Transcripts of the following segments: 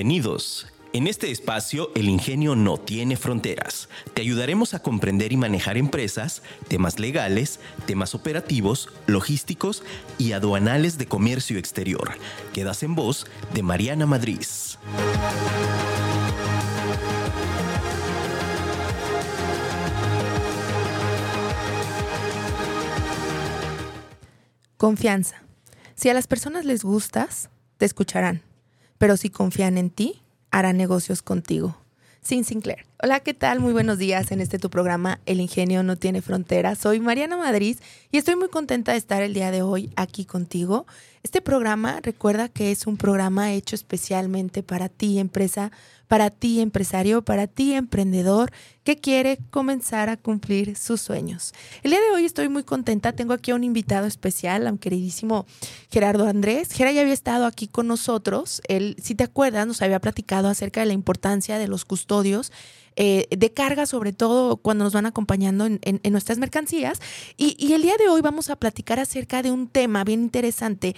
Bienvenidos. En este espacio, el ingenio no tiene fronteras. Te ayudaremos a comprender y manejar empresas, temas legales, temas operativos, logísticos y aduanales de comercio exterior. Quedas en voz de Mariana Madrid. Confianza. Si a las personas les gustas, te escucharán. Pero si confían en ti, harán negocios contigo. Sin Sinclair. Hola, ¿qué tal? Muy buenos días en este tu programa El Ingenio no tiene fronteras. Soy Mariana Madrid y estoy muy contenta de estar el día de hoy aquí contigo. Este programa, recuerda que es un programa hecho especialmente para ti, empresa, para ti, empresario, para ti, emprendedor, que quiere comenzar a cumplir sus sueños. El día de hoy estoy muy contenta. Tengo aquí a un invitado especial, a un queridísimo Gerardo Andrés. Gerardo ya había estado aquí con nosotros. Él, si te acuerdas, nos había platicado acerca de la importancia de los custodios eh, de carga, sobre todo cuando nos van acompañando en, nuestras mercancías. Y, y, el día de hoy vamos a platicar acerca de un tema bien interesante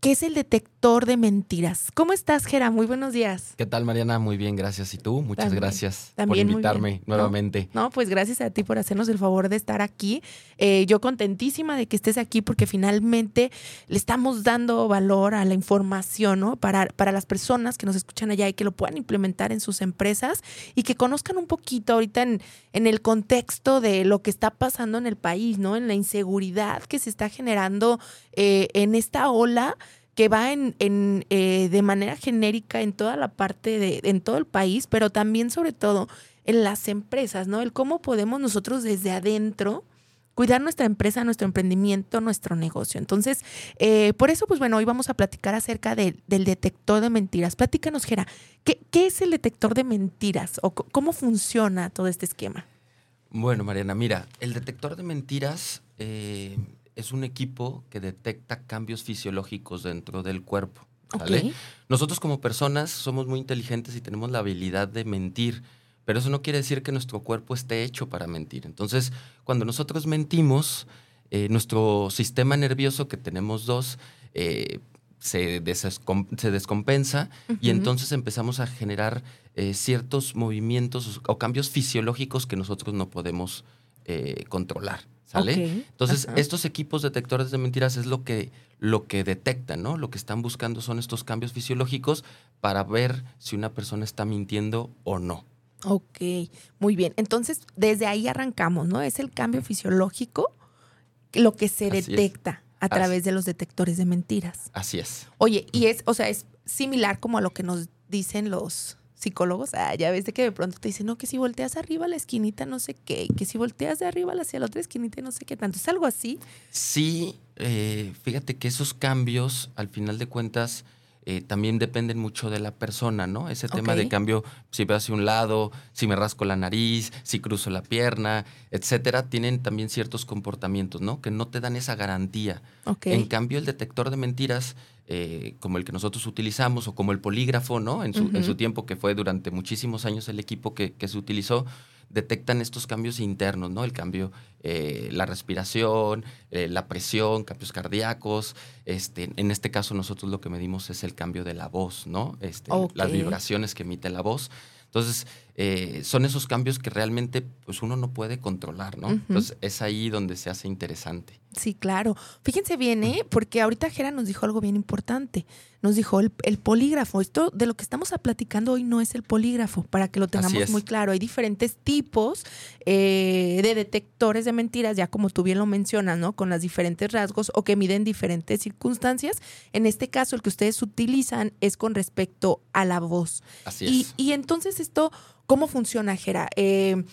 que es el detector de mentiras. ¿Cómo estás, Gera? Muy buenos días. ¿Qué tal, Mariana? Muy bien, gracias. ¿Y tú? Muchas gracias por invitarme nuevamente. No, pues gracias a ti por hacernos el favor de estar aquí. Eh, yo contentísima de que estés aquí porque finalmente le estamos dando valor a la información, ¿no? Para, para las personas que nos escuchan allá y que lo puedan implementar en sus empresas y que conozcan un poquito ahorita en, en el contexto de lo que está pasando en el país, ¿no? En la inseguridad que se está generando eh, en esta ola que va en, en eh, de manera genérica en toda la parte de, en todo el país, pero también sobre todo en las empresas, ¿no? El cómo podemos nosotros desde adentro cuidar nuestra empresa, nuestro emprendimiento, nuestro negocio. Entonces, eh, por eso, pues bueno, hoy vamos a platicar acerca del detector de mentiras. Platícanos, Gera, ¿qué, ¿qué, es el detector de mentiras o cómo funciona todo este esquema? Bueno, Mariana, mira, el detector de mentiras eh, es un equipo que detecta cambios fisiológicos dentro del cuerpo. Nosotros como personas somos muy inteligentes y tenemos la habilidad de mentir, pero eso no quiere decir que nuestro cuerpo esté hecho para mentir. Entonces, cuando nosotros mentimos, eh, nuestro sistema nervioso, que tenemos dos, eh, se, descompensa y entonces empezamos a generar eh, ciertos movimientos o cambios fisiológicos que nosotros no podemos controlar. ¿Sale? Entonces, estos equipos detectores de mentiras es lo que, lo que detectan, ¿no? Lo que están buscando son estos cambios fisiológicos para ver si una persona está mintiendo o no. Ok, muy bien. Entonces, desde ahí arrancamos, ¿no? Es el cambio fisiológico lo que se detecta a través de los detectores de mentiras. Así es. Oye, y es, o sea, es similar como a lo que nos dicen los psicólogos, ah, ya ves de que de pronto te dicen, no, que si volteas arriba a la esquinita no sé qué, que si volteas de arriba hacia la otra esquinita no sé qué tanto. ¿Es algo así? Sí, eh, fíjate que esos cambios, al final de cuentas, eh, también dependen mucho de la persona, ¿no? Ese tema de cambio, si veo hacia un lado, si me rasco la nariz, si cruzo la pierna, etcétera, tienen también ciertos comportamientos, ¿no? Que no te dan esa garantía. En cambio, el detector de mentiras eh, como el que nosotros utilizamos o como el polígrafo, ¿no? En su, en su tiempo, que fue durante muchísimos años el equipo que, que, se utilizó, detectan estos cambios internos, ¿no? El cambio, eh, la respiración, eh, la presión, cambios cardíacos. Este, en este caso nosotros lo que medimos es el cambio de la voz, ¿no? Este, Las vibraciones que emite la voz. Entonces, eh, son esos cambios que realmente pues uno no puede controlar, ¿no? Entonces, es ahí donde se hace interesante. Sí, claro. Fíjense bien, ¿eh? Porque ahorita Jera nos dijo algo bien importante. Nos dijo el, polígrafo. Esto de lo que estamos platicando hoy no es el polígrafo, para que lo tengamos muy claro. Hay diferentes tipos eh, de detectores de mentiras, ya como tú bien lo mencionas, ¿no? Con las diferentes rasgos o que miden diferentes circunstancias. En este caso, el que ustedes utilizan es con respecto a la voz. Así es. Y, y entonces esto, ¿cómo funciona, Jera? Eh,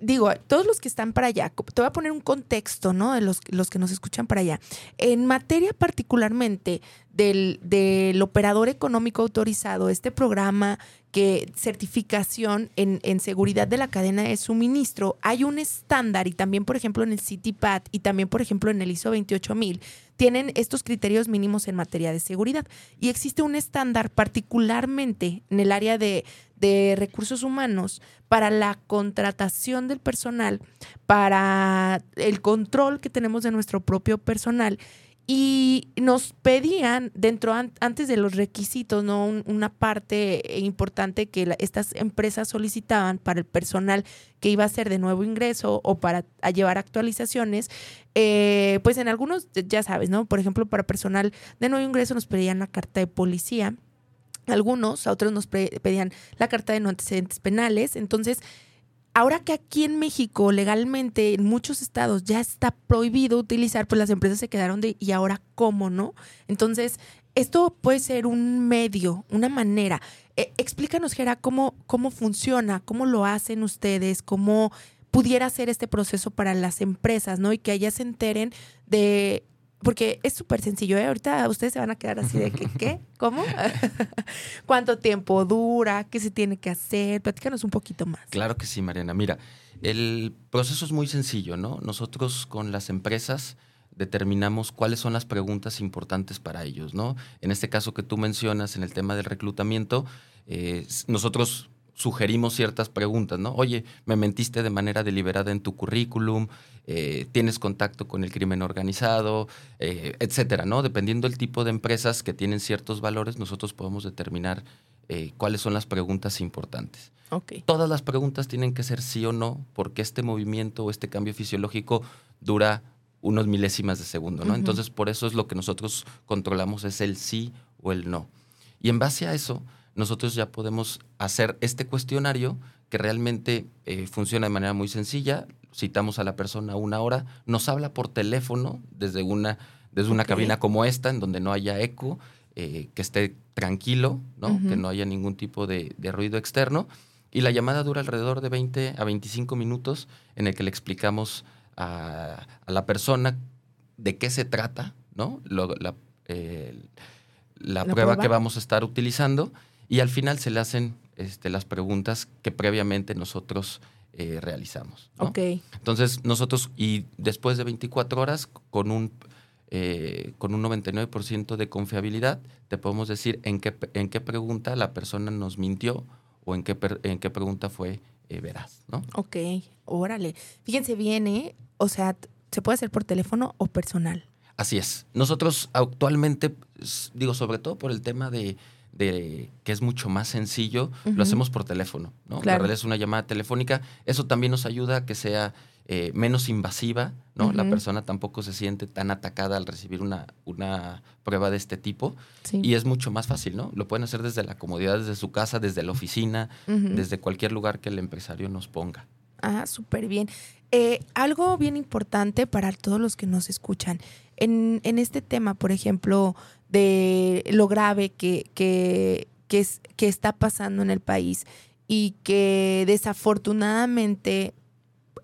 digo, todos los que están para allá, te voy a poner un contexto, ¿no? De los, los que nos escuchan para allá. En materia particularmente del, del operador económico autorizado, este programa que certificación en, en, seguridad de la cadena de suministro, hay un estándar y también, por ejemplo, en el CityPad y también, por ejemplo, en el ISO 28000, tienen estos criterios mínimos en materia de seguridad. Y existe un estándar particularmente en el área de, de recursos humanos para la contratación del personal, para el control que tenemos de nuestro propio personal y nos pedían dentro antes de los requisitos, ¿no? una parte importante que estas empresas solicitaban para el personal que iba a ser de nuevo ingreso o para llevar actualizaciones, eh, pues en algunos, ya sabes, ¿no? Por ejemplo, para personal de nuevo ingreso nos pedían la carta de policía, algunos, a otros nos pedían la carta de no antecedentes penales, entonces ahora que aquí en México legalmente en muchos estados ya está prohibido utilizar, pues las empresas se quedaron de, ¿y ahora cómo no? Entonces, esto puede ser un medio, una manera. Eh, explícanos, Gera, cómo, cómo funciona, cómo lo hacen ustedes, cómo pudiera ser este proceso para las empresas, ¿no? Y que ellas se enteren de porque es súper sencillo, ¿eh? Ahorita ustedes se van a quedar así de que, ¿qué? ¿Cómo? ¿Cuánto tiempo dura? ¿Qué se tiene que hacer? Platícanos un poquito más. Claro que sí, Mariana. Mira, el proceso es muy sencillo, ¿no? Nosotros con las empresas determinamos cuáles son las preguntas importantes para ellos, ¿no? En este caso que tú mencionas, en el tema del reclutamiento, eh, nosotros sugerimos ciertas preguntas, ¿no? Oye, me mentiste de manera deliberada en tu currículum, eh, tienes contacto con el crimen organizado, eh, etcétera, ¿no? Dependiendo del tipo de empresas que tienen ciertos valores, nosotros podemos determinar eh, cuáles son las preguntas importantes. Okay. Todas las preguntas tienen que ser sí o no, porque este movimiento o este cambio fisiológico dura unos milésimas de segundo, ¿no? Entonces, por eso es lo que nosotros controlamos, es el sí o el no. Y en base a eso, nosotros ya podemos hacer este cuestionario que realmente eh, funciona de manera muy sencilla. Citamos a la persona una hora, nos habla por teléfono desde una, desde una cabina como esta, en donde no haya eco, eh, que esté tranquilo, ¿no? que no haya ningún tipo de, ruido externo. Y la llamada dura alrededor de 20 a 25 minutos en el que le explicamos a, la persona de qué se trata, ¿no? la, prueba, que vamos a estar utilizando y al final se le hacen este, las preguntas que previamente nosotros eh, realizamos. Ok. Entonces, nosotros, y después de 24 horas, con un, eh, con un 99% de confiabilidad, te podemos decir en qué, en qué pregunta la persona nos mintió o en qué, en qué pregunta fue eh, veraz, ¿no? Ok, órale. Fíjense bien, ¿eh? O sea, se puede hacer por teléfono o personal. Así es. Nosotros actualmente, digo, sobre todo por el tema de de que es mucho más sencillo, lo hacemos por teléfono, ¿no? La realidad es una llamada telefónica. Eso también nos ayuda a que sea eh, menos invasiva, ¿no? La persona tampoco se siente tan atacada al recibir una, una prueba de este tipo. Y es mucho más fácil, ¿no? Lo pueden hacer desde la comodidad, desde su casa, desde la oficina, desde cualquier lugar que el empresario nos ponga. Ah, súper bien. Eh, algo bien importante para todos los que nos escuchan. En, en, este tema, por ejemplo, de lo grave que, que, es, que está pasando en el país y que desafortunadamente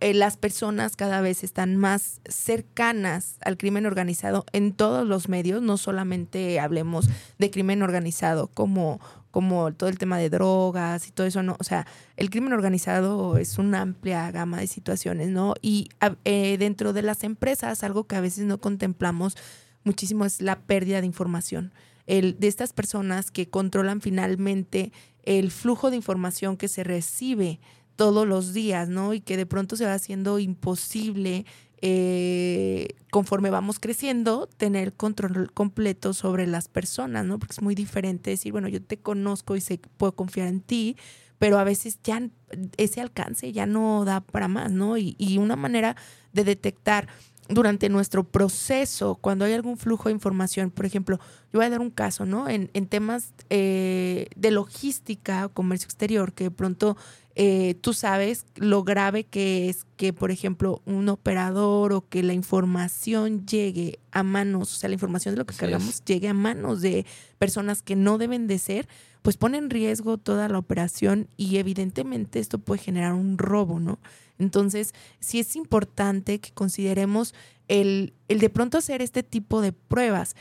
eh, las personas cada vez están más cercanas al crimen organizado en todos los medios, no solamente hablemos de crimen organizado como, como todo el tema de drogas y todo eso, no, o sea, el crimen organizado es una amplia gama de situaciones, ¿no? Y eh, dentro de las empresas, algo que a veces no contemplamos, muchísimo es la pérdida de información. El, de estas personas que controlan finalmente el flujo de información que se recibe todos los días, ¿no? Y que de pronto se va haciendo imposible eh, conforme vamos creciendo, tener control completo sobre las personas, ¿no? Porque es muy diferente decir, bueno, yo te conozco y sé puedo confiar en ti, pero a veces ya ese alcance ya no da para más, ¿no? Y, y una manera de detectar durante nuestro proceso, cuando hay algún flujo de información, por ejemplo, yo voy a dar un caso, ¿no? En, en temas eh, de logística o comercio exterior, que de pronto eh, tú sabes lo grave que es que, por ejemplo, un operador o que la información llegue a manos, o sea, la información de lo que cargamos llegue a manos de personas que no deben de ser, pues pone en riesgo toda la operación y evidentemente esto puede generar un robo, ¿no? Entonces, sí es importante que consideremos el, el de pronto hacer este tipo de pruebas.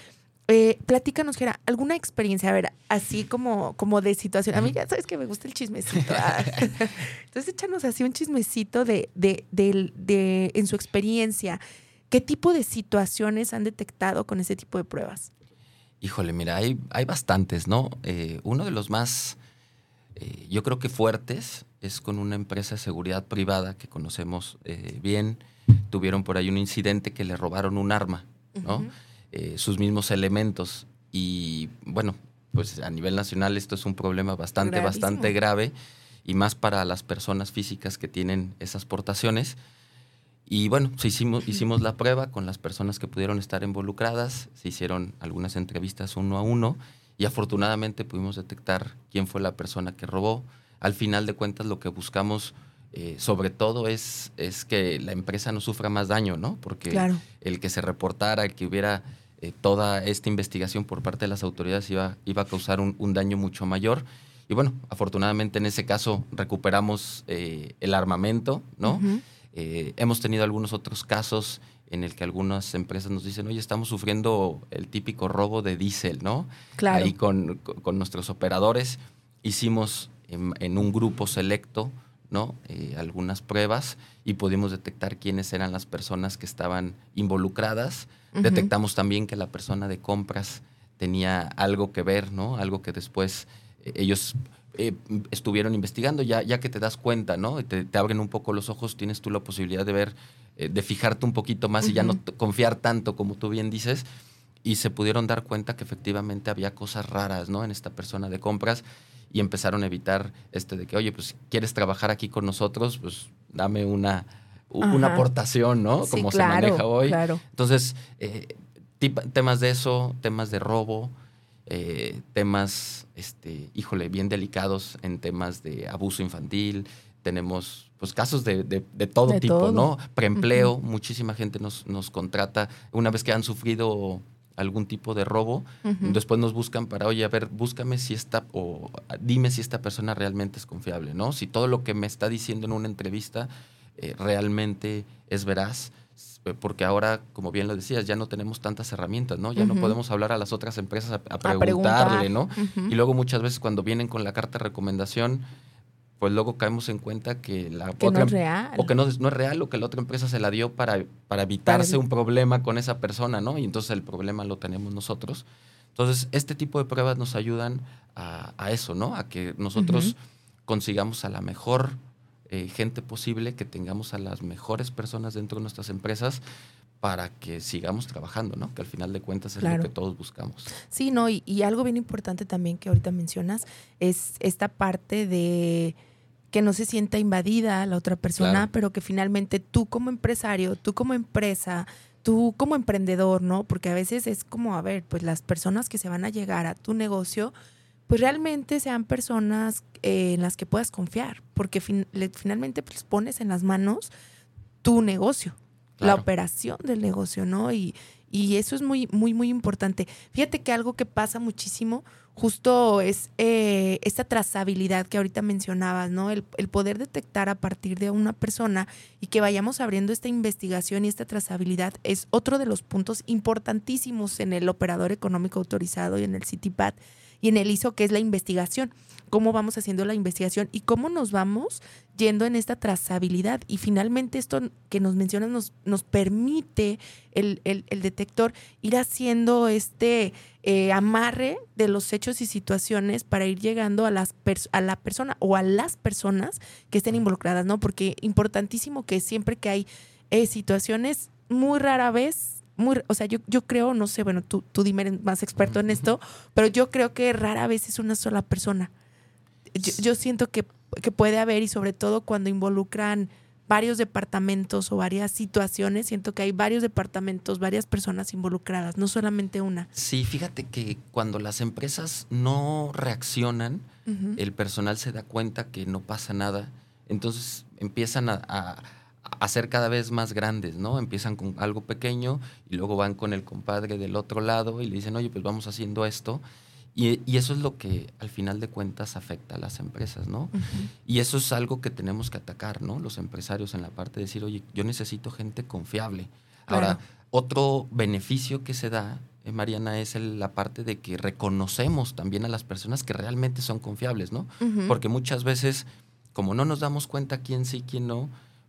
Eh, platícanos, Gera, alguna experiencia, a ver, así como, como de situación. A mí ya sabes que me gusta el chismecito. Ah. Entonces, échanos así un chismecito de, de, de, de, en su experiencia. ¿Qué tipo de situaciones han detectado con ese tipo de pruebas? Híjole, mira, hay, hay bastantes, ¿no? Eh, uno de los más, eh, yo creo que fuertes, es con una empresa de seguridad privada que conocemos eh, bien. Tuvieron por ahí un incidente que le robaron un arma, ¿no? eh, sus mismos elementos. Y bueno, pues a nivel nacional esto es un problema bastante, bastante grave y más para las personas físicas que tienen esas portaciones. Y bueno, se hicimos, hicimos la prueba con las personas que pudieron estar involucradas, se hicieron algunas entrevistas uno a uno y afortunadamente pudimos detectar quién fue la persona que robó. Al final de cuentas lo que buscamos eh, sobre todo es, es que la empresa no sufra más daño, ¿no? Porque el que se reportara, el que hubiera eh, toda esta investigación por parte de las autoridades iba, iba a causar un, daño mucho mayor. Y bueno, afortunadamente en ese caso recuperamos eh, el armamento, ¿no? Hemos tenido algunos otros casos en el que algunas empresas nos dicen, oye, estamos sufriendo el típico robo de diésel, ¿no? Claro. Ahí con, con nuestros operadores hicimos en un grupo selecto ¿no? Eh, algunas pruebas y pudimos detectar quiénes eran las personas que estaban involucradas. Detectamos también que la persona de compras tenía algo que ver, ¿no? Algo que después eh, ellos eh, estuvieron investigando, ya, ya que te das cuenta, ¿no? Te, te, abren un poco los ojos, tienes tú la posibilidad de ver, de fijarte un poquito más y ya no confiar tanto, como tú bien dices. Y se pudieron dar cuenta que efectivamente había cosas raras, ¿no? En esta persona de compras y empezaron a evitar este de que, oye, pues quieres trabajar aquí con nosotros, pues dame una, una aportación, ¿no? Como se maneja hoy. Entonces, eh, temas de eso, temas de robo, eh, temas, este, híjole, bien delicados en temas de abuso infantil. Tenemos pues casos de, todo tipo, ¿no? Preempleo, muchísima gente nos, nos contrata una vez que han sufrido algún tipo de robo, después nos buscan para, oye, a ver, búscame si esta, o dime si esta persona realmente es confiable, ¿no? Si todo lo que me está diciendo en una entrevista eh, realmente es veraz, porque ahora, como bien lo decías, ya no tenemos tantas herramientas, ¿no? Ya no podemos hablar a las otras empresas a, preguntarle, ¿no? Y luego muchas veces cuando vienen con la carta de recomendación, pues luego caemos en cuenta que la otra no es real. o que no, no, es real o que la otra empresa se la dio para, para evitarse un problema con esa persona, ¿no? Y entonces el problema lo tenemos nosotros. Entonces, este tipo de pruebas nos ayudan a, a eso, ¿no? A que nosotros consigamos a la mejor eh, gente posible, que tengamos a las mejores personas dentro de nuestras empresas para que sigamos trabajando, ¿no? Que al final de cuentas es lo que todos buscamos. Sí, no, y, y, algo bien importante también que ahorita mencionas es esta parte de que no se sienta invadida la otra persona, pero que finalmente tú como empresario, tú como empresa, tú como emprendedor, ¿no? Porque a veces es como, a ver, pues las personas que se van a llegar a tu negocio, pues realmente sean personas eh, en las que puedas confiar, porque finalmente pues pones en las manos tu negocio, la operación del negocio, ¿no? Y, y eso es muy, muy, muy importante. Fíjate que algo que pasa muchísimo justo es eh, esta trazabilidad que ahorita mencionabas, ¿no? El, el, poder detectar a partir de una persona y que vayamos abriendo esta investigación y esta trazabilidad es otro de los puntos importantísimos en el operador económico autorizado y en el CITIPAD y en el ISO, que es la investigación cómo vamos haciendo la investigación y cómo nos vamos yendo en esta trazabilidad. Y finalmente esto que nos mencionas nos, nos permite el, detector ir haciendo este eh, amarre de los hechos y situaciones para ir llegando a, las a la persona o a las personas que estén involucradas, ¿no? Porque importantísimo que siempre que hay eh, situaciones, muy rara vez muy, o sea, yo, yo creo, no sé, bueno, tú, tú dime, más experto en esto, pero yo creo que rara vez es una sola persona. Yo, siento que, puede haber y sobre todo cuando involucran varios departamentos o varias situaciones, siento que hay varios departamentos, varias personas involucradas, no solamente una. Sí, fíjate que cuando las empresas no reaccionan, el personal se da cuenta que no pasa nada, entonces empiezan a, a, ser cada vez más grandes, ¿no? Empiezan con algo pequeño y luego van con el compadre del otro lado y le dicen, oye, pues vamos haciendo esto y, eso es lo que al final de cuentas afecta a las empresas, ¿no? Y eso es algo que tenemos que atacar, ¿no? Los empresarios en la parte de decir, oye, yo necesito gente confiable. Ahora, otro beneficio que se da, eh, Mariana, es la parte de que reconocemos también a las personas que realmente son confiables, ¿no? Porque muchas veces, como no nos damos cuenta quién sí, quién no,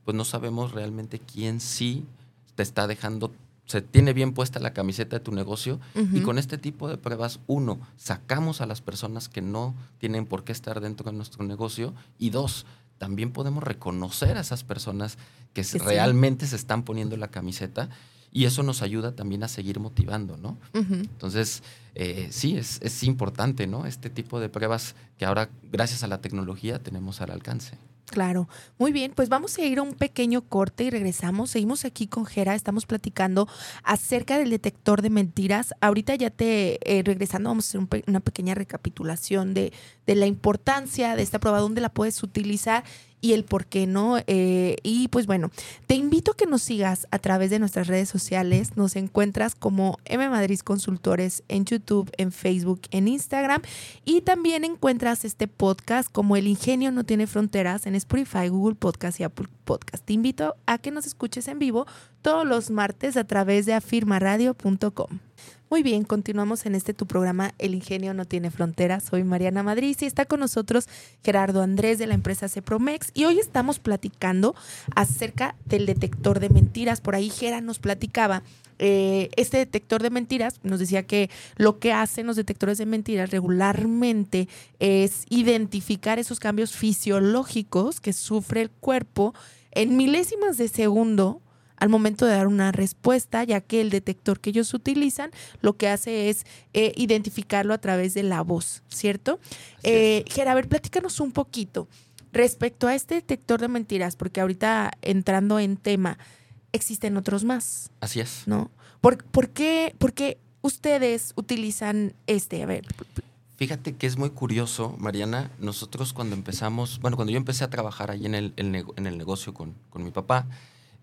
pues no sabemos realmente quién sí te está dejando se tiene bien puesta la camiseta de tu negocio y con este tipo de pruebas, uno, sacamos a las personas que no tienen por qué estar dentro de nuestro negocio y dos, también podemos reconocer a esas personas que realmente se están poniendo la camiseta y eso nos ayuda también a seguir motivando, ¿no? Entonces, eh, sí, es, es importante, ¿no? Este tipo de pruebas que ahora, gracias a la tecnología, tenemos al alcance. Claro, muy bien, pues vamos a ir a un pequeño corte y regresamos. Seguimos aquí con Jera, estamos platicando acerca del detector de mentiras. Ahorita ya te, eh, regresando, vamos a hacer una pequeña recapitulación de, de la importancia de esta prueba, dónde la puedes utilizar y el por qué no. Eh, y pues bueno, te invito a que nos sigas a través de nuestras redes sociales. Nos encuentras como M Madrid Consultores en YouTube, en Facebook, en Instagram. Y también encuentras este podcast como El Ingenio No Tiene Fronteras en Spotify, Google Podcast y Apple Podcast. Te invito a que nos escuches en vivo todos los martes a través de afirmaradio.com. Muy bien, continuamos en este tu programa El Ingenio no tiene fronteras. Soy Mariana Madrid y está con nosotros Gerardo Andrés de la empresa Cepromex y hoy estamos platicando acerca del detector de mentiras. Por ahí Gera nos platicaba eh, este detector de mentiras nos decía que lo que hacen los detectores de mentiras regularmente es identificar esos cambios fisiológicos que sufre el cuerpo en milésimas de segundo al momento de dar una respuesta, ya que el detector que ellos utilizan lo que hace es eh, identificarlo a través de la voz, ¿cierto? Eh, a ver, platícanos un poquito respecto a este detector de mentiras, porque ahorita entrando en tema, existen otros más. Así es. ¿No? ¿Por, qué, por qué ustedes utilizan este? A ver. Fíjate que es muy curioso, Mariana. Nosotros cuando empezamos, bueno, cuando yo empecé a trabajar ahí en el, en el negocio con, con mi papá,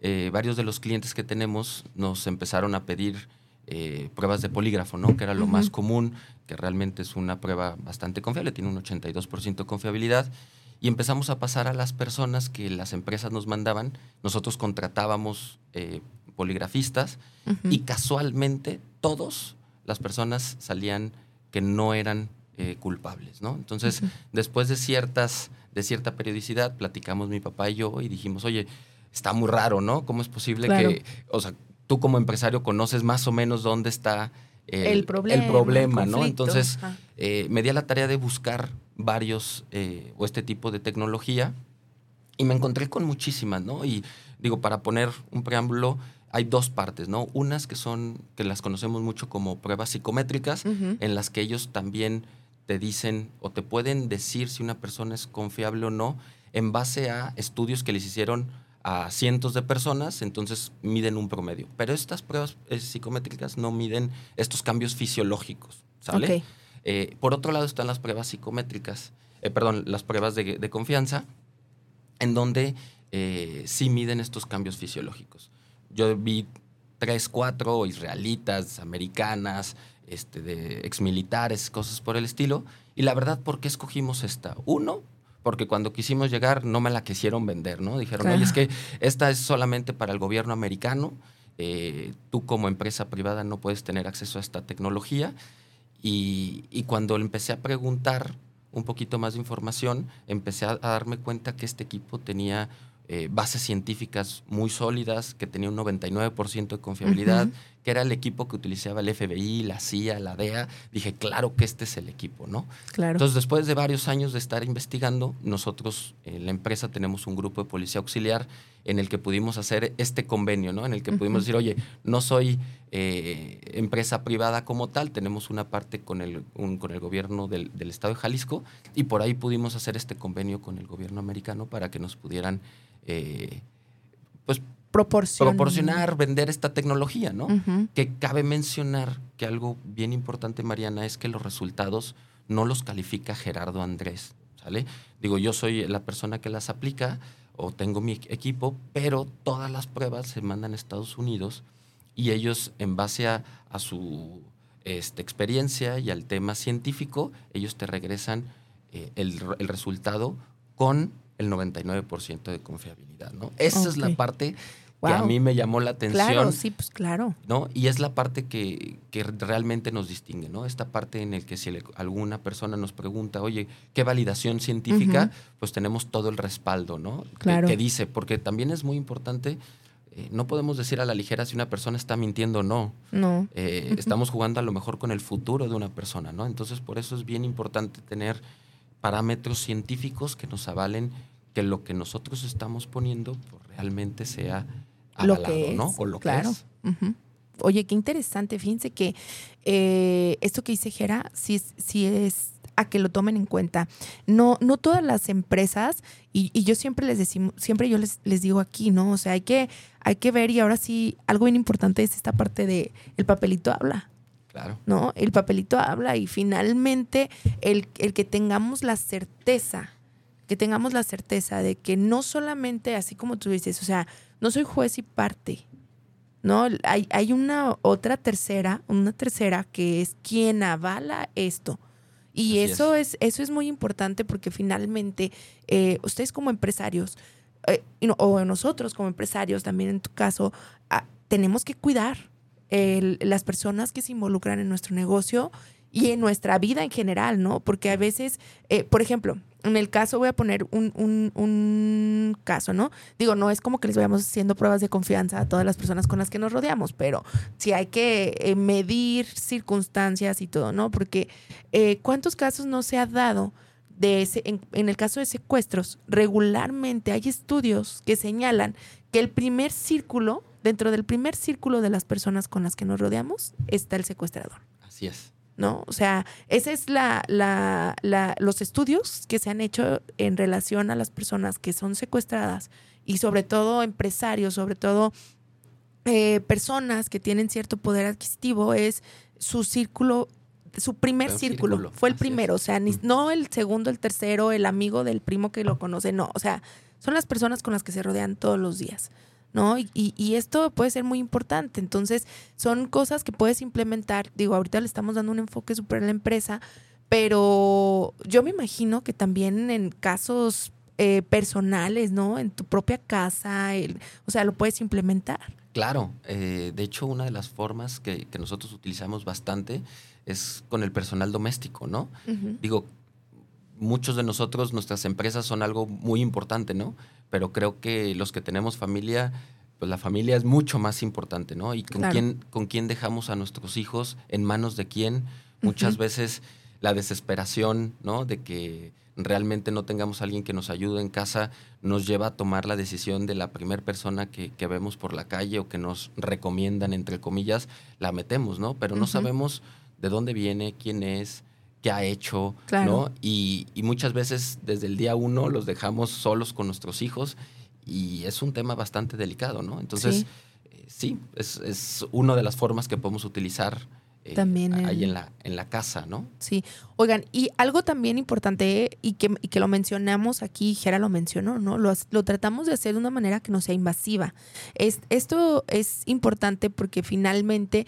eh, varios de los clientes que tenemos nos empezaron a pedir eh, pruebas de polígrafo, ¿no? Que era lo más común, que realmente es una prueba bastante confiable, tiene un 82% de confiabilidad. Y empezamos a pasar a las personas que las empresas nos mandaban. Nosotros contratábamos eh, poligrafistas y casualmente todos las personas salían que no eran culpables, ¿no? Entonces, después de ciertas, de cierta periodicidad, platicamos mi papá y yo y dijimos, oye, está muy raro, ¿no? ¿Cómo es posible que, o sea, tú como empresario conoces más o menos dónde está el, problema, ¿no? Entonces, eh, me di a la tarea de buscar varios eh, o este tipo de tecnología y me encontré con muchísimas, ¿no? Y digo, para poner un preámbulo, hay dos partes, ¿no? Unas que son, que las conocemos mucho como pruebas psicométricas, en las que ellos también te dicen o te pueden decir si una persona es confiable o no en base a estudios que les hicieron a cientos de personas, entonces miden un promedio. Pero estas pruebas eh, psicométricas no miden estos cambios fisiológicos, ¿sale? Eh, por otro lado están las pruebas psicométricas, eh, perdón, las pruebas de, confianza, en donde sí miden estos cambios fisiológicos. Yo vi tres, cuatro israelitas, americanas, este, de exmilitares, cosas por el estilo. Y la verdad, ¿por qué escogimos esta? Uno, porque cuando quisimos llegar no me la quisieron vender, ¿no? Dijeron, oye, es que esta es solamente para el gobierno americano, eh, tú como empresa privada no puedes tener acceso a esta tecnología. Y, y, cuando empecé a preguntar un poquito más de información, empecé a darme cuenta que este equipo tenía eh, bases científicas muy sólidas, que tenía un 99% de confiabilidad, que era el equipo que utilizaba el FBI, la CIA, la DEA. Dije, claro que este es el equipo, ¿no? Claro. Entonces, después de varios años de estar investigando, nosotros en la empresa tenemos un grupo de policía auxiliar en el que pudimos hacer este convenio, ¿no? En el que pudimos decir, oye, no soy eh, empresa privada como tal, tenemos una parte con el, con el gobierno del, del estado de Jalisco y por ahí pudimos hacer este convenio con el gobierno americano para que nos pudieran eh, pues proporcionar, vender esta tecnología, ¿no? Que cabe mencionar que algo bien importante, Mariana, es que los resultados no los califica Gerardo Andrés, ¿sale? Digo, yo soy la persona que las aplica o tengo mi equipo, pero todas las pruebas se mandan a Estados Unidos y ellos, en base a, su este, experiencia y al tema científico, ellos te regresan eh, el, el resultado con el 99% de confiabilidad, ¿no? Esa es la parte que a mí me llamó la atención. Claro, sí, pues claro. ¿no? Y es la parte que, que realmente nos distingue, ¿no? Esta parte en la que si alguna persona nos pregunta, oye, ¿qué validación científica? Pues tenemos todo el respaldo, ¿no? Claro. Que, dice, porque también es muy importante, eh, no podemos decir a la ligera si una persona está mintiendo o no. No. Eh, estamos jugando a lo mejor con el futuro de una persona, ¿no? Entonces, por eso es bien importante tener parámetros científicos que nos avalen que lo que nosotros estamos poniendo pues, realmente sea lo que es, ¿no? O lo claro. que es. Oye, qué interesante. Fíjense que eh, esto que dice Jera, sí, sí es a que lo tomen en cuenta. No, no todas las empresas, y, yo siempre les decimos, siempre yo les, les, digo aquí, ¿no? O sea, hay que, hay que ver, y ahora sí, algo bien importante es esta parte de el papelito habla. Claro. ¿No? El papelito habla y finalmente el, el que tengamos la certeza, que tengamos la certeza de que no solamente, así como tú dices, o sea, no soy juez y parte, ¿no? Hay, hay una otra tercera, una tercera que es quien avala esto. Y eso es. eso es muy importante porque finalmente eh, ustedes como empresarios, eh, o nosotros como empresarios, también en tu caso, ah, tenemos que cuidar las personas que se involucran en nuestro negocio y en nuestra vida en general, ¿no? Porque a veces, eh, por ejemplo, en el caso, voy a poner un, un, caso, ¿no? Digo, no es como que les vayamos haciendo pruebas de confianza a todas las personas con las que nos rodeamos, pero sí hay que eh, medir circunstancias y todo, ¿no? Porque eh, ¿cuántos casos no se ha dado? De ese, en, en el caso de secuestros, regularmente hay estudios que señalan que el primer círculo, dentro del primer círculo de las personas con las que nos rodeamos, está el secuestrador. Así es. ¿No? O sea, ese es la, la, la, los estudios que se han hecho en relación a las personas que son secuestradas y sobre todo empresarios, sobre todo eh, personas que tienen cierto poder adquisitivo, es su círculo, su primer círculo, fue el primero, o sea, ni, no el segundo, el tercero, el amigo del primo que lo conoce, no, o sea, son las personas con las que se rodean todos los días. ¿No? Y, y, esto puede ser muy importante. Entonces, son cosas que puedes implementar. Digo, ahorita le estamos dando un enfoque súper a la empresa, pero yo me imagino que también en casos eh, personales, ¿no? En tu propia casa, o sea, lo puedes implementar. Claro, eh, de hecho, una de las formas que, nosotros utilizamos bastante es con el personal doméstico, ¿no? Digo, muchos de nosotros, nuestras empresas son algo muy importante, ¿no? Pero creo que los que tenemos familia, pues la familia es mucho más importante, ¿no? Y con, quién, con quién dejamos a nuestros hijos, en manos de quién. Muchas veces la desesperación, ¿no? De que realmente no tengamos a alguien que nos ayude en casa, nos lleva a tomar la decisión de la primera persona que, vemos por la calle o que nos recomiendan, entre comillas, la metemos, ¿no? Pero no sabemos de dónde viene, quién es, que ha hecho, ¿no? Y, muchas veces desde el día uno los dejamos solos con nuestros hijos y es un tema bastante delicado, ¿no? Entonces, sí, eh, es, es, una de las formas que podemos utilizar eh, también ahí en la, en la casa, ¿no? Sí. Oigan, y algo también importante y que, que lo mencionamos aquí, Jera lo mencionó, ¿no? Lo, lo, tratamos de hacer de una manera que no sea invasiva. Es, esto es importante porque finalmente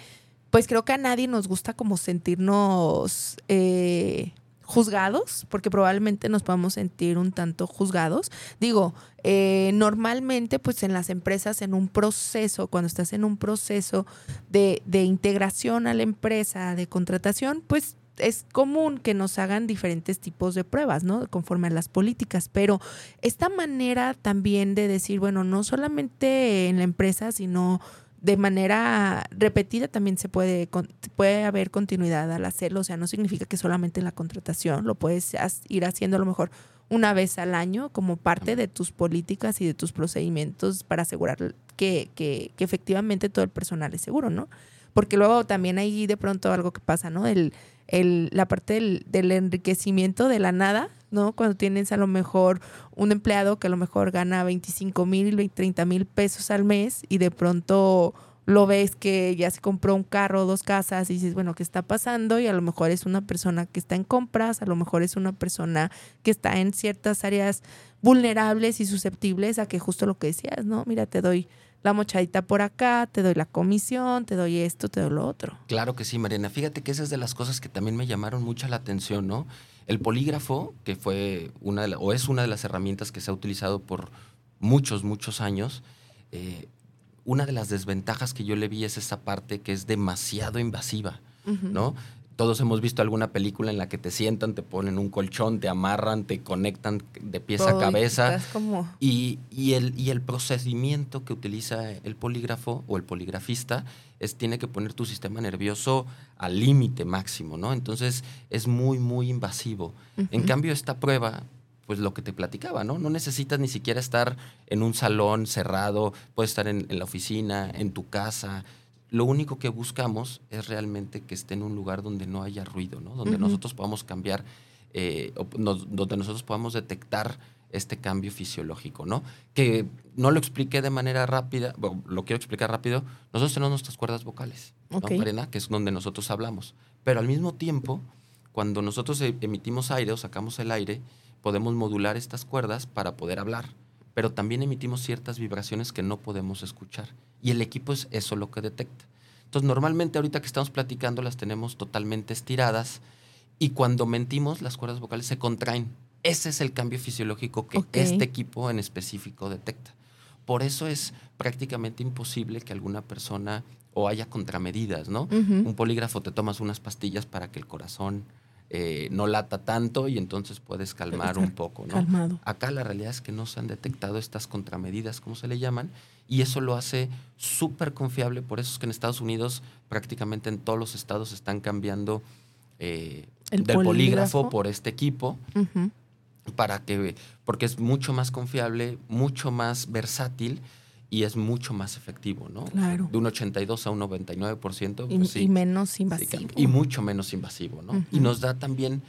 pues creo que a nadie nos gusta como sentirnos eh, juzgados, porque probablemente nos podamos sentir un tanto juzgados. Digo, eh, normalmente pues en las empresas, en un proceso, cuando estás en un proceso de, de integración a la empresa, de contratación, pues es común que nos hagan diferentes tipos de pruebas, ¿no? Conforme a las políticas, pero esta manera también de decir, bueno, no solamente en la empresa, sino de manera repetida también se puede, puede haber continuidad al hacerlo. O sea, no significa que solamente en la contratación, lo puedes ir haciendo a lo mejor una vez al año como parte de tus políticas y de tus procedimientos para asegurar que, que, que efectivamente todo el personal es seguro, ¿no? Porque luego también hay de pronto algo que pasa, ¿no? El, el, la parte del, del enriquecimiento de la nada, ¿no? Cuando tienes a lo mejor un empleado que a lo mejor gana 25 mil, 30 mil pesos al mes y de pronto lo ves que ya se compró un carro, dos casas y dices, bueno, ¿qué está pasando? Y a lo mejor es una persona que está en compras, a lo mejor es una persona que está en ciertas áreas vulnerables y susceptibles a que justo lo que decías, ¿no? Mira, te doy la mochadita por acá, te doy la comisión, te doy esto, te doy lo otro. Claro que sí, Mariana. Fíjate que esa es de las cosas que también me llamaron mucho la atención, ¿no? El polígrafo, que fue una de o es una de las herramientas que se ha utilizado por muchos, muchos años, eh, una de las desventajas que yo le vi es esa parte que es demasiado invasiva, ¿no? todos hemos visto alguna película en la que te sientan, te ponen un colchón, te amarran, te conectan de pies a cabeza. Y, y, el, y el procedimiento que utiliza el polígrafo o el poligrafista es tiene que poner tu sistema nervioso al límite máximo, ¿no? Entonces es muy, muy invasivo. En cambio, esta prueba pues lo que te platicaba, ¿no? No necesitas ni siquiera estar en un salón cerrado, puedes estar en, la oficina, en tu casa. Lo único que buscamos es realmente que esté en un lugar donde no haya ruido, ¿no? Donde nosotros podamos cambiar, eh, donde nosotros podamos detectar este cambio fisiológico, ¿no? Que no lo expliqué de manera rápida, bueno, lo quiero explicar rápido. Nosotros tenemos nuestras cuerdas vocales, ¿no, Marina? Que es donde nosotros hablamos. Pero al mismo tiempo, cuando nosotros e-, emitimos aire o sacamos el aire, podemos modular estas cuerdas para poder hablar, pero también emitimos ciertas vibraciones que no podemos escuchar. Y el equipo es eso lo que detecta. Entonces, normalmente ahorita que estamos platicando las tenemos totalmente estiradas y cuando mentimos las cuerdas vocales se contraen. Ese es el cambio fisiológico que este equipo en específico detecta. Por eso es prácticamente imposible que alguna persona o haya contramedidas, ¿no? Un polígrafo te tomas unas pastillas para que el corazón eh, no lata tanto y entonces puedes calmar un poco. ¿no? Acá la realidad es que no se han detectado estas contramedidas, como se le llaman, y eso lo hace súper confiable. Por eso es que en Estados Unidos prácticamente en todos los estados están cambiando eh, del polígrafo? por este equipo. Para que, porque es mucho más confiable, mucho más versátil y es mucho más efectivo, ¿no? Claro. De un 82 a un 99%. Pues y, menos invasivo. y mucho menos invasivo, ¿no? Y nos da también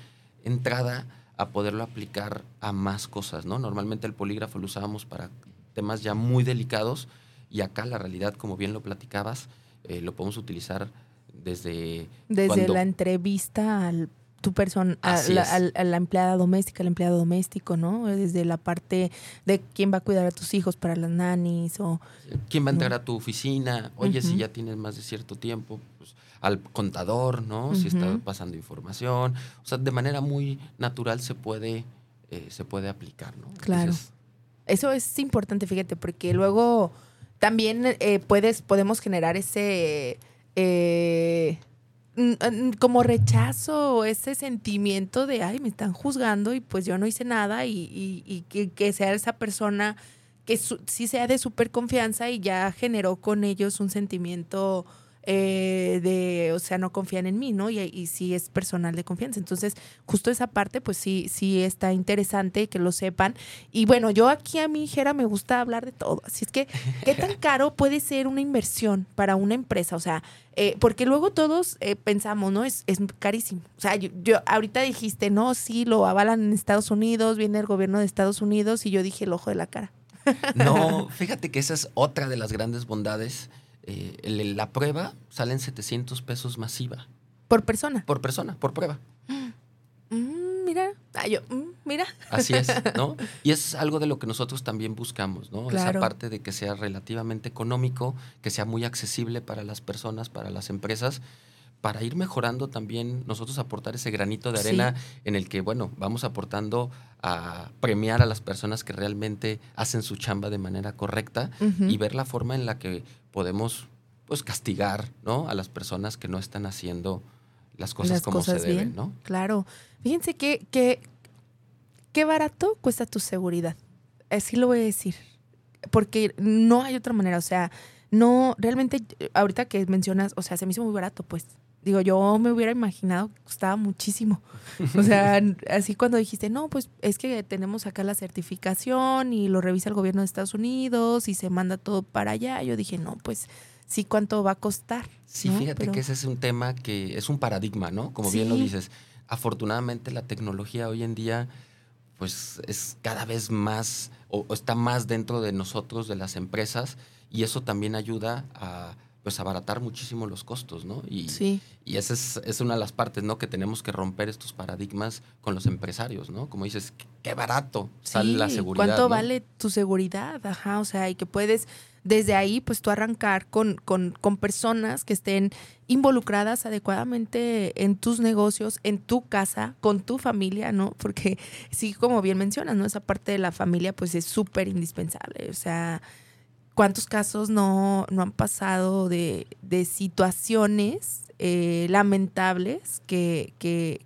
entrada a poderlo aplicar a más cosas, ¿no? Normalmente el polígrafo lo usábamos para temas ya muy delicados y acá la realidad, como bien lo platicabas, eh, lo podemos utilizar desde... Desde la entrevista al tu persona, a la, empleada doméstica, el empleado doméstico, ¿no? Desde la parte de quién va a cuidar a tus hijos para las nanis o... ¿Quién va a entrar a tu oficina? Oye, si ya tienes más de cierto tiempo, pues al contador, ¿no? Si está pasando información. O sea, de manera muy natural se puede, eh, se puede aplicar, ¿no? Claro. Eso es importante, fíjate, porque luego también eh, puedes, podemos generar ese... Eh, como rechazo ese sentimiento de, ay, me están juzgando y pues yo no hice nada y, que, sea esa persona que sí sea de súper confianza y ya generó con ellos un sentimiento eh, de, o sea, no confían en mí, ¿no? Y, y, sí es personal de confianza. Entonces, justo esa parte, pues sí, sí está interesante que lo sepan. Y bueno, yo aquí a mi hijera me gusta hablar de todo. Así es que, ¿qué tan caro puede ser una inversión para una empresa? O sea, eh, porque luego todos eh, pensamos, ¿no? Es, es carísimo. O sea, yo, yo, ahorita dijiste, no, sí, lo avalan en Estados Unidos, viene el gobierno de Estados Unidos y yo dije el ojo de la cara. No, fíjate que esa es otra de las grandes bondades eh, la prueba sale en 700 pesos masiva. ¿Por persona? Por persona, por prueba. Mm, mira, yo, mm, mira. Así es, ¿no? Y es algo de lo que nosotros también buscamos, ¿no? Esa parte de que sea relativamente económico, que sea muy accesible para las personas, para las empresas para ir mejorando también nosotros aportar ese granito de arena en el que, bueno, vamos aportando a premiar a las personas que realmente hacen su chamba de manera correcta y ver la forma en la que podemos pues castigar, ¿no? A las personas que no están haciendo las cosas como se deben, ¿no? Claro. Fíjense que, que qué barato cuesta tu seguridad. Así lo voy a decir. Porque no hay otra manera. O sea, no, realmente, ahorita que mencionas, o sea, se me hizo muy barato, pues. Digo, yo me hubiera imaginado que costaba muchísimo. O sea, así cuando dijiste, no, pues es que tenemos acá la certificación y lo revisa el gobierno de Estados Unidos y se manda todo para allá, yo dije, no, pues sí, ¿cuánto va a costar? Sí, fíjate que ese es un tema que es un paradigma, ¿no? Como bien lo dices. Afortunadamente la tecnología hoy en día pues es cada vez más o está más dentro de nosotros, de las empresas, y eso también ayuda a pues abaratar muchísimo los costos, ¿no? Y, sí. y esa es, una de las partes, ¿no? Que tenemos que romper estos paradigmas con los empresarios, ¿no? Como dices, qué barato sale la seguridad. ¿Cuánto vale tu seguridad? Ajá, o sea, y que puedes desde ahí, pues tú arrancar con, con, con personas que estén involucradas adecuadamente en tus negocios, en tu casa, con tu familia, ¿no? Porque sí, como bien mencionas, ¿no? Esa parte de la familia, pues es súper indispensable, o sea cuántos casos no, han pasado de, situaciones eh, lamentables que, que,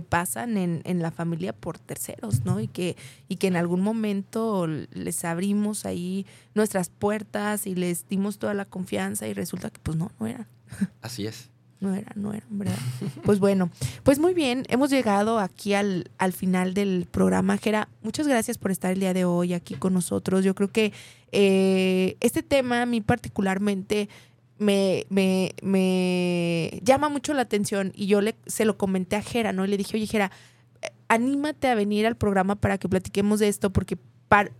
pasan en, la familia por terceros, ¿no? Y que, y que en algún momento les abrimos ahí nuestras puertas y les dimos toda la confianza y resulta que pues no, no eran. Así es. No era, no era, ¿verdad? Pues bueno, pues muy bien, hemos llegado aquí al, al final del programa. Jera, muchas gracias por estar el día de hoy aquí con nosotros. Yo creo que eh, este tema a mí particularmente me, me, me, llama mucho la atención y yo le, se lo comenté a Jera, ¿no? Y le dije, oye, Jera, eh, anímate a venir al programa para que platiquemos de esto, porque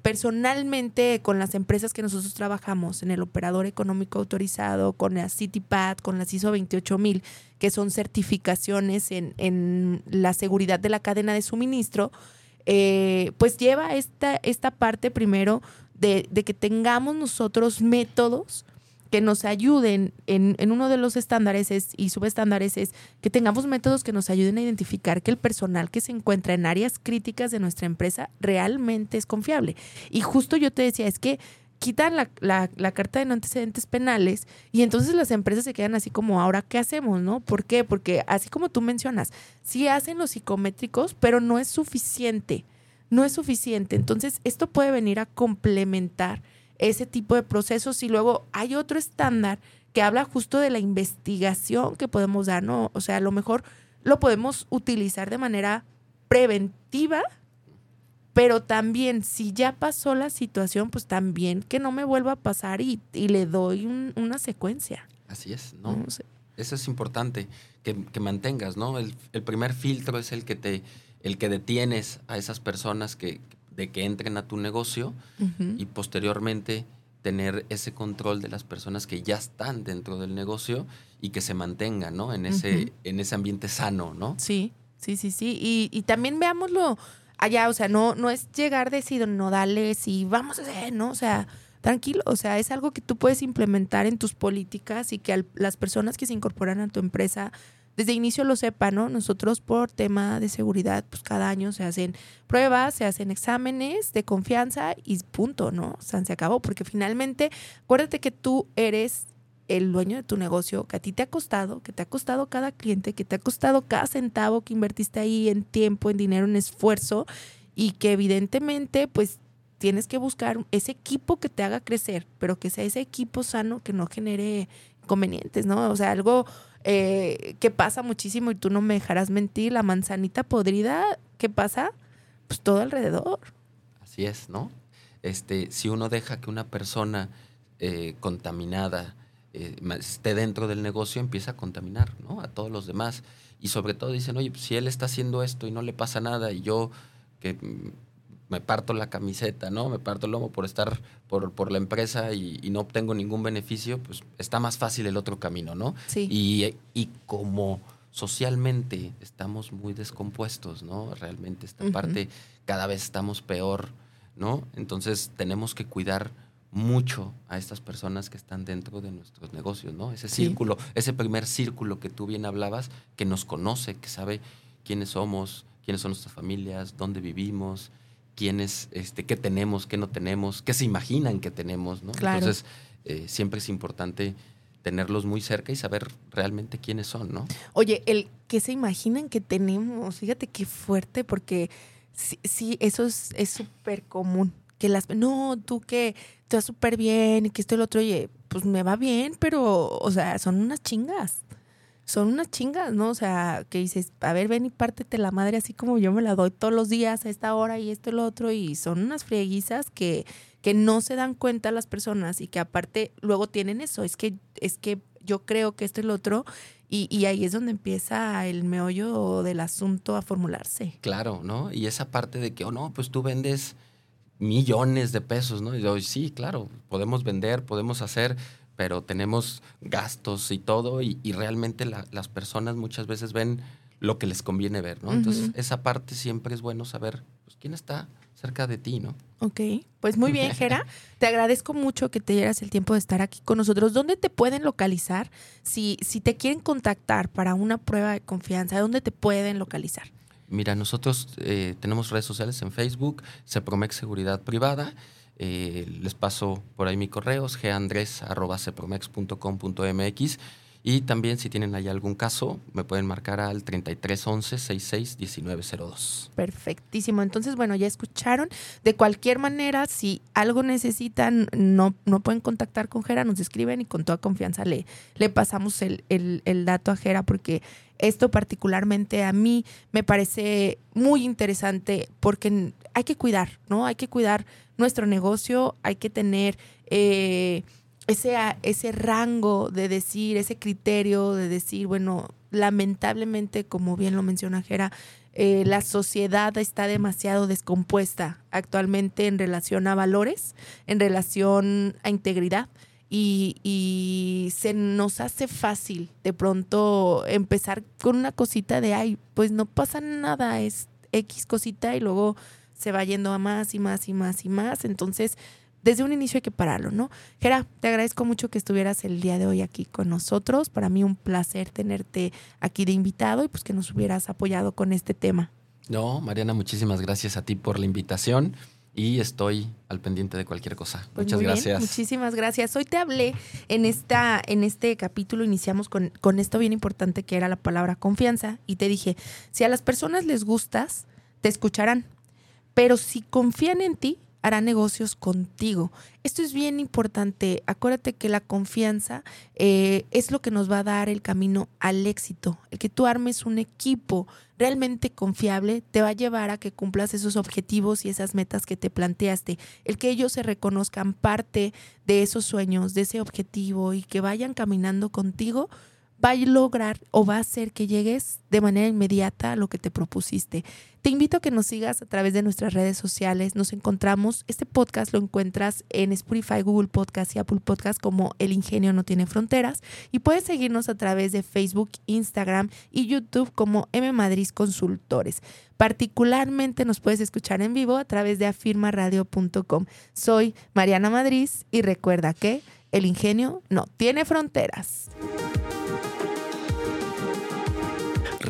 personalmente con las empresas que nosotros trabajamos, en el operador económico autorizado, con la CityPad, con las ISO 28000, que son certificaciones en, en la seguridad de la cadena de suministro, eh, pues lleva esta, esta parte primero de, de que tengamos nosotros métodos que nos ayuden en, uno de los estándares y subestándares es que tengamos métodos que nos ayuden a identificar que el personal que se encuentra en áreas críticas de nuestra empresa realmente es confiable. Y justo yo te decía, es que quitan la, la, la, carta de no antecedentes penales y entonces las empresas se quedan así como, ahora, ¿qué hacemos? ¿No? ¿Por qué? Porque así como tú mencionas, sí hacen los psicométricos, pero no es suficiente. No es suficiente. Entonces, esto puede venir a complementar ese tipo de procesos y luego hay otro estándar que habla justo de la investigación que podemos dar, ¿no? O sea, a lo mejor lo podemos utilizar de manera preventiva, pero también si ya pasó la situación, pues también que no me vuelva a pasar y, le doy una secuencia. Así es, ¿no? Eso es importante, que, que mantengas, ¿no? El, el, primer filtro es el que te, el que detienes a esas personas que, de que entren a tu negocio y posteriormente tener ese control de las personas que ya están dentro del negocio y que se mantengan, ¿no? En ese, en ese ambiente sano, ¿no? Sí, sí, sí, sí. Y, y también veámoslo allá, o sea, no, no es llegar decir no dale, y vamos a hacer, ¿no? O sea, tranquilo, o sea, es algo que tú puedes implementar en tus políticas y que las personas que se incorporan a tu empresa desde inicio lo sepa, ¿no? Nosotros por tema de seguridad, pues cada año se hacen pruebas, se hacen exámenes de confianza y punto, ¿no? Se acabó, porque finalmente, acuérdate que tú eres el dueño de tu negocio, que a ti te ha costado, que te ha costado cada cliente, que te ha costado cada centavo que invertiste ahí en tiempo, en dinero, en esfuerzo y que evidentemente, pues tienes que buscar ese equipo que te haga crecer, pero que sea ese equipo sano que no genere inconvenientes, ¿no? O sea, algo eh, que pasa muchísimo y tú no me dejarás mentir, la manzanita podrida, ¿qué pasa? Pues todo alrededor. Así es, ¿no? Este, si uno deja que una persona eh, contaminada eh, esté dentro del negocio, empieza a contaminar, ¿no? A todos los demás. Y sobre todo dicen, oye, pues, si él está haciendo esto y no le pasa nada y yo que me parto la camiseta, ¿no? Me parto el lomo por estar por, por la empresa y, no obtengo ningún beneficio, pues está más fácil el otro camino, ¿no? Sí. Y, y como socialmente estamos muy descompuestos, ¿no? Realmente esta parte cada vez estamos peor, ¿no? Entonces tenemos que cuidar mucho a estas personas que están dentro de nuestros negocios, ¿no? Ese círculo, ese primer círculo que tú bien hablabas, que nos conoce, que sabe quiénes somos, quiénes son nuestras familias, dónde vivimos, quiénes, este, qué tenemos, qué no tenemos, qué se imaginan que tenemos, ¿no? Entonces, eh, siempre es importante tenerlos muy cerca y saber realmente quiénes son, ¿no? Oye, el qué se imaginan que tenemos, fíjate qué fuerte, porque sí, eso es súper común. Que las, no, tú que te vas súper bien y que esto y lo otro, oye, pues me va bien, pero, o sea, son unas chingas son unas chingas, ¿no? O sea, que dices, a ver, ven y pártete la madre así como yo me la doy todos los días a esta hora y esto y lo otro, y son unas frieguizas que, que no se dan cuenta las personas y que aparte luego tienen eso, es que, es que yo creo que esto y lo otro, y, y ahí es donde empieza el meollo del asunto a formularse. Claro, ¿no? Y esa parte de que, oh no, pues tú vendes millones de pesos, ¿no? Y yo, sí, claro, podemos vender, podemos hacer, pero tenemos gastos y todo, y, realmente las personas muchas veces ven lo que les conviene ver, ¿no? Entonces, esa parte siempre es bueno saber pues, quién está cerca de ti, ¿no? Ok, pues muy bien, Jera. te agradezco mucho que te dieras el tiempo de estar aquí con nosotros. ¿Dónde te pueden localizar? Si, si te quieren contactar para una prueba de confianza, ¿dónde te pueden localizar? Mira, nosotros eh, tenemos redes sociales en Facebook, Sepromex Seguridad Privada, eh, les paso por ahí mi correo, gandres.cepromex.com.mx Y también si tienen ahí algún caso, me pueden marcar al 3311 66 1902. Perfectísimo. Entonces, bueno, ya escucharon. De cualquier manera, si algo necesitan, no, no pueden contactar con Jera, nos escriben y con toda confianza le, le pasamos el, el dato a Jera porque esto particularmente a mí me parece muy interesante porque hay que cuidar, ¿no? Hay que cuidar nuestro negocio, hay que tener... Eh, ese, ese rango de decir, ese criterio de decir, bueno, lamentablemente, como bien lo menciona Jera, eh, la sociedad está demasiado descompuesta actualmente en relación a valores, en relación a integridad. Y, y, se nos hace fácil de pronto empezar con una cosita de, ay, pues no pasa nada, es X cosita y luego se va yendo a más y más y más y más. Entonces, desde un inicio hay que pararlo, ¿no? Gera, te agradezco mucho que estuvieras el día de hoy aquí con nosotros. Para mí un placer tenerte aquí de invitado y pues que nos hubieras apoyado con este tema. No, Mariana, muchísimas gracias a ti por la invitación y estoy al pendiente de cualquier cosa. Pues Muchas gracias. muchísimas gracias. Hoy te hablé en esta en este capítulo iniciamos con, con esto bien importante que era la palabra confianza y te dije, si a las personas les gustas, te escucharán. Pero si confían en ti, hará negocios contigo. Esto es bien importante. Acuérdate que la confianza eh, es lo que nos va a dar el camino al éxito. El que tú armes un equipo realmente confiable te va a llevar a que cumplas esos objetivos y esas metas que te planteaste. El que ellos se reconozcan parte de esos sueños, de ese objetivo y que vayan caminando contigo va a lograr o va a hacer que llegues de manera inmediata a lo que te propusiste. Te invito a que nos sigas a través de nuestras redes sociales. Nos encontramos, este podcast lo encuentras en Spotify, Google Podcast y Apple Podcast como El Ingenio No Tiene Fronteras. Y puedes seguirnos a través de Facebook, Instagram y YouTube como M Madrid Consultores. Particularmente nos puedes escuchar en vivo a través de afirmaradio.com. Soy Mariana Madrid y recuerda que el ingenio no tiene fronteras.